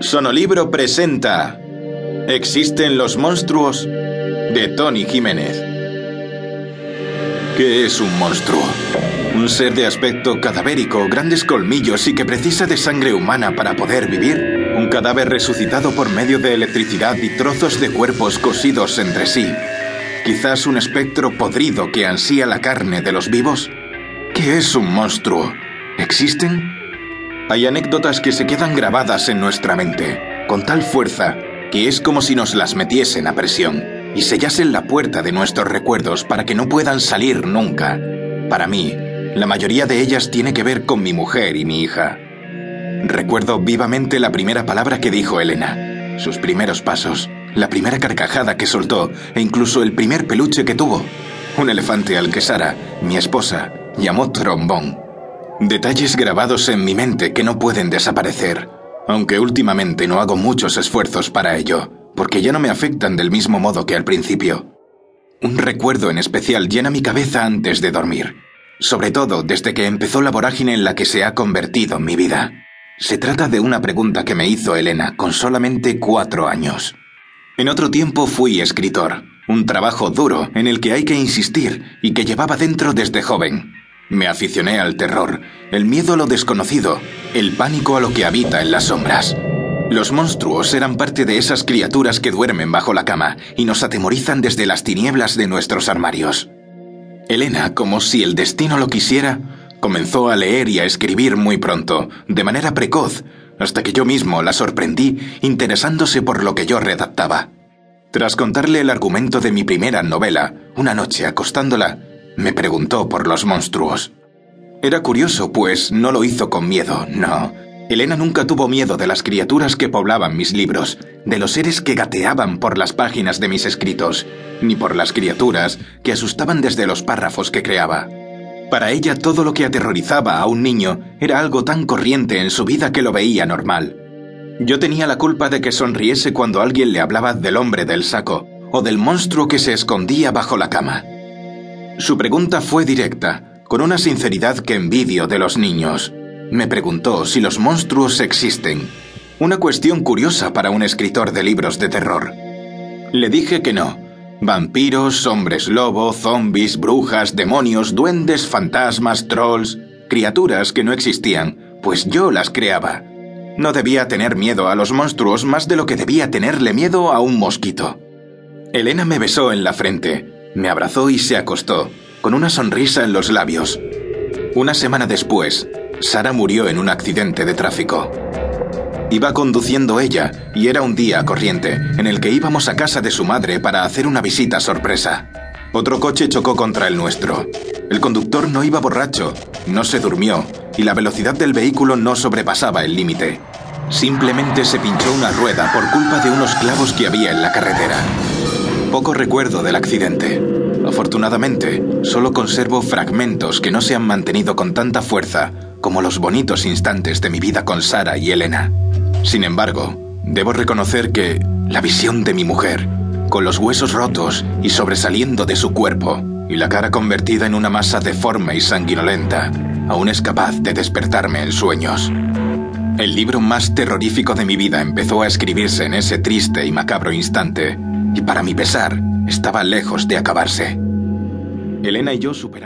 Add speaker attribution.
Speaker 1: Sonolibro presenta ¿Existen los monstruos? de Tony Jiménez. ¿Qué es un monstruo? ¿Un ser de aspecto cadavérico, grandes colmillos y que precisa de sangre humana para poder vivir? ¿Un cadáver resucitado por medio de electricidad y trozos de cuerpos cosidos entre sí? ¿Quizás un espectro podrido que ansía la carne de los vivos? ¿Qué es un monstruo? ¿Existen? Hay anécdotas que se quedan grabadas en nuestra mente, con tal fuerza que es como si nos las metiesen a presión y sellasen la puerta de nuestros recuerdos para que no puedan salir nunca. Para mí, la mayoría de ellas tiene que ver con mi mujer y mi hija. Recuerdo vivamente la primera palabra que dijo Elena, sus primeros pasos, la primera carcajada que soltó e incluso el primer peluche que tuvo. Un elefante al que Sara, mi esposa, llamó trombón. Detalles grabados en mi mente que no pueden desaparecer, aunque últimamente no hago muchos esfuerzos para ello, porque ya no me afectan del mismo modo que al principio. Un recuerdo en especial llena mi cabeza antes de dormir, sobre todo desde que empezó la vorágine en la que se ha convertido mi vida. Se trata de una pregunta que me hizo Elena con solamente cuatro años. En otro tiempo fui escritor, un trabajo duro en el que hay que insistir y que llevaba dentro desde joven. Me aficioné al terror, el miedo a lo desconocido, el pánico a lo que habita en las sombras. Los monstruos eran parte de esas criaturas que duermen bajo la cama y nos atemorizan desde las tinieblas de nuestros armarios. Elena, como si el destino lo quisiera, comenzó a leer y a escribir muy pronto, de manera precoz, hasta que yo mismo la sorprendí interesándose por lo que yo redactaba. Tras contarle el argumento de mi primera novela, una noche acostándola, me preguntó por los monstruos. Era curioso, pues no lo hizo con miedo, no. Elena nunca tuvo miedo de las criaturas que poblaban mis libros, de los seres que gateaban por las páginas de mis escritos, ni por las criaturas que asustaban desde los párrafos que creaba. Para ella todo lo que aterrorizaba a un niño era algo tan corriente en su vida que lo veía normal. Yo tenía la culpa de que sonriese cuando alguien le hablaba del hombre del saco o del monstruo que se escondía bajo la cama. Su pregunta fue directa, con una sinceridad que envidio de los niños. Me preguntó si los monstruos existen. Una cuestión curiosa para un escritor de libros de terror. Le dije que no. Vampiros, hombres lobo, zombies, brujas, demonios, duendes, fantasmas, trolls, criaturas que no existían, pues yo las creaba. No debía tener miedo a los monstruos más de lo que debía tenerle miedo a un mosquito. Elena me besó en la frente, me abrazó y se acostó, con una sonrisa en los labios. Una semana después, Sara murió en un accidente de tráfico. Iba conduciendo ella y era un día corriente en el que íbamos a casa de su madre para hacer una visita sorpresa. Otro coche chocó contra el nuestro. El conductor no iba borracho, no se durmió y la velocidad del vehículo no sobrepasaba el límite. Simplemente se pinchó una rueda por culpa de unos clavos que había en la carretera. Poco recuerdo del accidente. Afortunadamente, solo conservo fragmentos que no se han mantenido con tanta fuerza como los bonitos instantes de mi vida con Sara y Elena. Sin embargo, debo reconocer que la visión de mi mujer, con los huesos rotos y sobresaliendo de su cuerpo, y la cara convertida en una masa deforme y sanguinolenta, aún es capaz de despertarme en sueños. El libro más terrorífico de mi vida empezó a escribirse en ese triste y macabro instante, y para mi pesar, estaba lejos de acabarse. Elena y yo superamos.